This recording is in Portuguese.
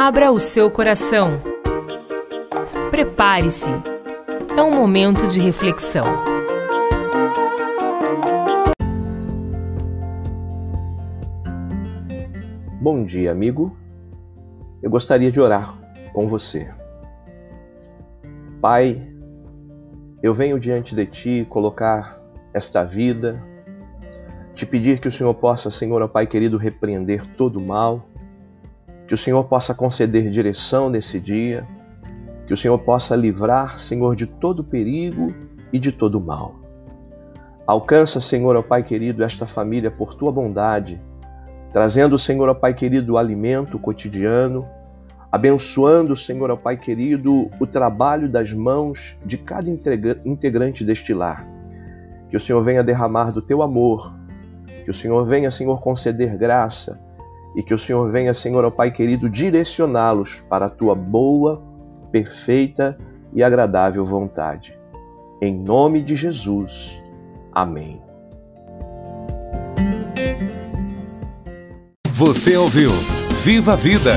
Abra o seu coração. Prepare-se. É um momento de reflexão. Bom dia, amigo. Eu gostaria de orar com você. Pai, eu venho diante de ti colocar esta vida, te pedir que o Senhor possa, Senhor, ó Pai querido, repreender todo o mal, que o Senhor possa conceder direção nesse dia, que o Senhor possa livrar, Senhor, de todo perigo e de todo mal. Alcança, Senhor, ó Pai querido, esta família por tua bondade, trazendo, Senhor, ó Pai querido, o alimento cotidiano, abençoando, Senhor, ó Pai querido, o trabalho das mãos de cada integrante deste lar. Que o Senhor venha derramar do teu amor, que o Senhor venha, Senhor, conceder graça e que o Senhor venha, Senhor, ó Pai querido, direcioná-los para a tua boa, perfeita e agradável vontade. Em nome de Jesus. Amém. Você ouviu Viva a Vida